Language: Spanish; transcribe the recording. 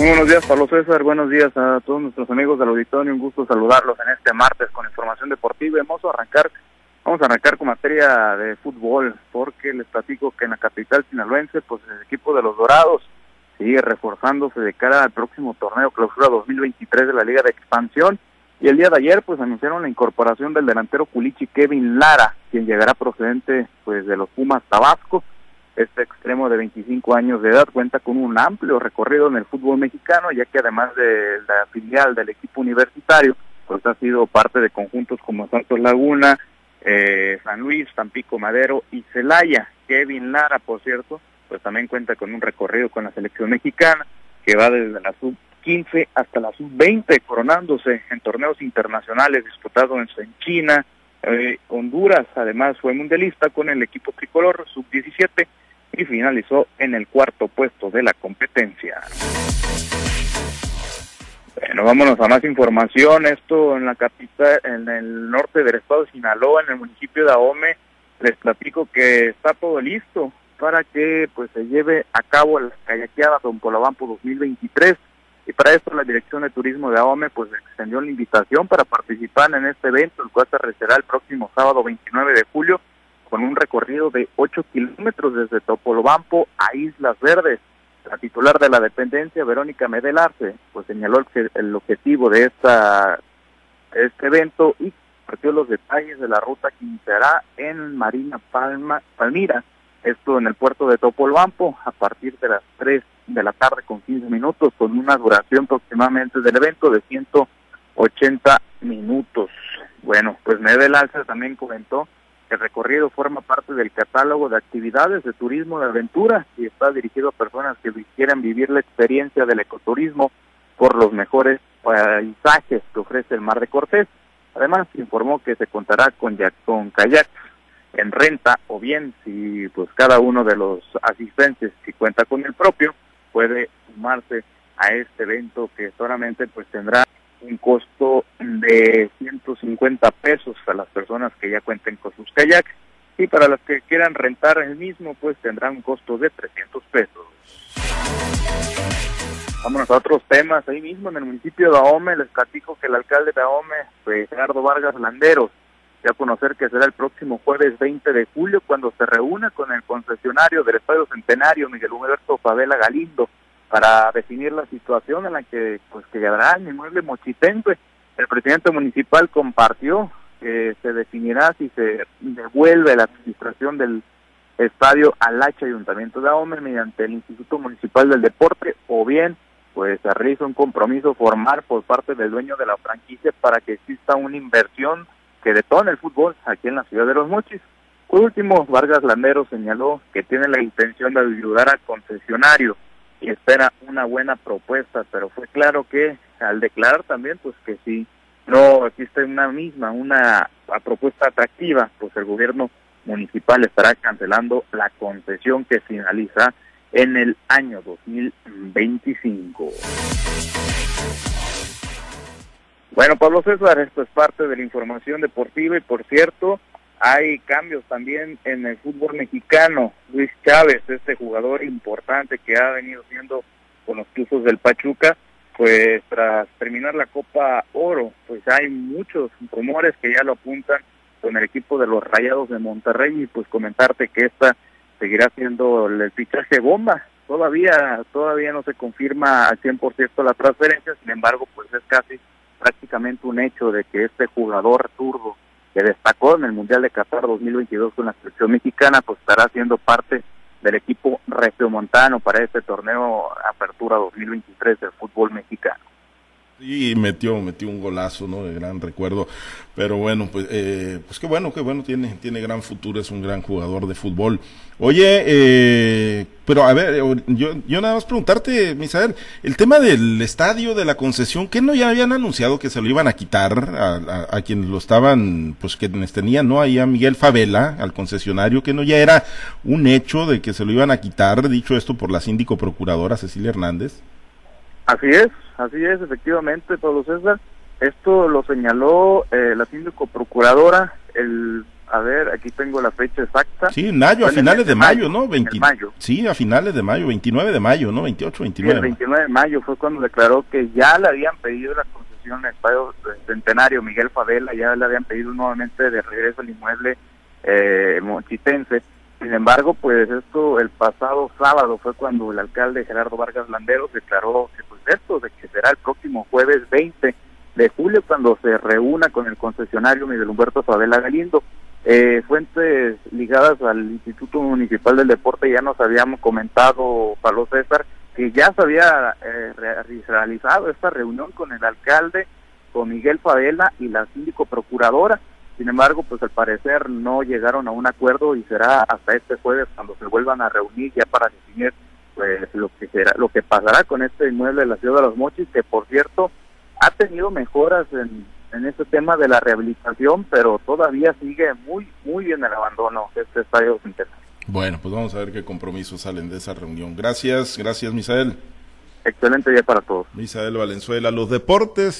Muy buenos días, Pablo César. Buenos días a todos nuestros amigos del auditorio. Un gusto saludarlos en este martes con información deportiva. Vamos a arrancar, vamos a arrancar con materia de fútbol, porque les platico que en la capital sinaloense, pues el equipo de los Dorados sigue reforzándose de cara al próximo torneo clausura 2023 de la Liga de Expansión. Y el día de ayer, pues anunciaron la incorporación del delantero culichi Kevin Lara, quien llegará procedente, pues, de los Pumas Tabasco este extremo de 25 años de edad cuenta con un amplio recorrido en el fútbol mexicano, ya que además de la filial del equipo universitario, pues ha sido parte de conjuntos como Santos Laguna, eh, San Luis, Tampico Madero y Celaya. Kevin Lara, por cierto, pues también cuenta con un recorrido con la selección mexicana, que va desde la sub-15 hasta la sub-20, coronándose en torneos internacionales disputados en China, eh, Honduras, además fue mundialista con el equipo tricolor sub-17 y finalizó en el cuarto puesto de la competencia. Bueno, vámonos a más información. Esto en la capital, en el norte del estado de Sinaloa, en el municipio de Ahome, les platico que está todo listo para que pues se lleve a cabo la kayakeada Don Polabampo 2023 y para esto la Dirección de Turismo de Ahome pues extendió la invitación para participar en este evento, el cual se realizará el próximo sábado 29 de julio con un recorrido de 8 kilómetros desde Topolobampo a Islas Verdes. La titular de la dependencia, Verónica Medelarse, pues señaló el, el objetivo de esta este evento y partió los detalles de la ruta que iniciará en Marina Palma, Palmira, esto en el puerto de Topolobampo, a partir de las 3 de la tarde con 15 minutos, con una duración aproximadamente del evento de 180 minutos. Bueno, pues Medelarse también comentó el recorrido forma parte del catálogo de actividades de turismo de aventura y está dirigido a personas que quieran vivir la experiencia del ecoturismo por los mejores paisajes que ofrece el Mar de Cortés. Además, informó que se contará con, con kayaks en renta o bien si pues cada uno de los asistentes si cuenta con el propio puede sumarse a este evento que solamente pues tendrá un costo de 150 pesos a las personas que ya cuenten con sus kayaks y para las que quieran rentar el mismo pues tendrá un costo de 300 pesos. Vámonos a otros temas. Ahí mismo en el municipio de Ahome les platico que el alcalde de Ahome, pues, Gerardo Vargas Landeros, ya conocer que será el próximo jueves 20 de julio cuando se reúna con el concesionario del Estadio Centenario Miguel Humberto Favela Galindo para definir la situación en la que pues quedará el inmueble mochitense. El presidente municipal compartió que se definirá si se devuelve la administración del estadio al H Ayuntamiento de Ahome mediante el Instituto Municipal del Deporte o bien pues se realiza un compromiso formal por parte del dueño de la franquicia para que exista una inversión que detone el fútbol aquí en la ciudad de Los Mochis. Por último, Vargas Landero señaló que tiene la intención de ayudar al concesionario y espera una buena propuesta, pero fue claro que al declarar también pues que si no existe una misma, una propuesta atractiva, pues el gobierno municipal estará cancelando la concesión que finaliza en el año 2025. Bueno, Pablo César, esto es parte de la información deportiva y por cierto, hay cambios también en el fútbol mexicano. Luis Chávez, este jugador importante que ha venido siendo con los Tuzos del Pachuca, pues tras terminar la Copa Oro, pues hay muchos rumores que ya lo apuntan con el equipo de los Rayados de Monterrey y pues comentarte que esta seguirá siendo el fichaje bomba. Todavía todavía no se confirma al 100% la transferencia, sin embargo, pues es casi prácticamente un hecho de que este jugador turbo que destacó en el Mundial de Qatar 2022 con la selección mexicana, pues estará siendo parte del equipo regiomontano para este torneo Apertura 2023 del fútbol mexicano. Y metió, metió un golazo, ¿no? De gran recuerdo. Pero bueno, pues, eh, pues qué bueno, qué bueno, tiene, tiene gran futuro, es un gran jugador de fútbol. Oye, eh, pero a ver, yo, yo nada más preguntarte, Misael, el tema del estadio, de la concesión, ¿qué no ya habían anunciado que se lo iban a quitar a, a, quienes lo estaban, pues quienes tenían, ¿no? Ahí a Miguel Favela, al concesionario, que no ya era un hecho de que se lo iban a quitar, dicho esto por la síndico procuradora Cecilia Hernández? Así es, así es, efectivamente, Pablo César. Esto lo señaló eh, la síndico procuradora el a ver, aquí tengo la fecha exacta. Sí, en mayo, a finales de mayo, ¿no? 20, mayo. Sí, a finales de mayo, 29 de mayo, ¿no? 28, 29. el 29 de mayo fue cuando declaró que ya le habían pedido la concesión al Estadio Centenario, Miguel Favela, ya le habían pedido nuevamente de regreso al inmueble eh, mochitense. Sin embargo, pues esto el pasado sábado fue cuando el alcalde Gerardo Vargas Landeros declaró que pues esto de que será el próximo jueves 20 de julio cuando se reúna con el concesionario Miguel Humberto Favela Galindo. Eh, fuentes ligadas al Instituto Municipal del Deporte ya nos habíamos comentado, Pablo César, que ya se había eh, realizado esta reunión con el alcalde, con Miguel Favela y la síndico procuradora. Sin embargo, pues al parecer no llegaron a un acuerdo y será hasta este jueves cuando se vuelvan a reunir ya para definir pues lo que será, lo que pasará con este inmueble de la ciudad de los Mochis, que por cierto ha tenido mejoras en, en este tema de la rehabilitación, pero todavía sigue muy, muy en el abandono este estadio centenario. Bueno, pues vamos a ver qué compromisos salen de esa reunión. Gracias, gracias Misael. Excelente día para todos. Misael Valenzuela, los deportes.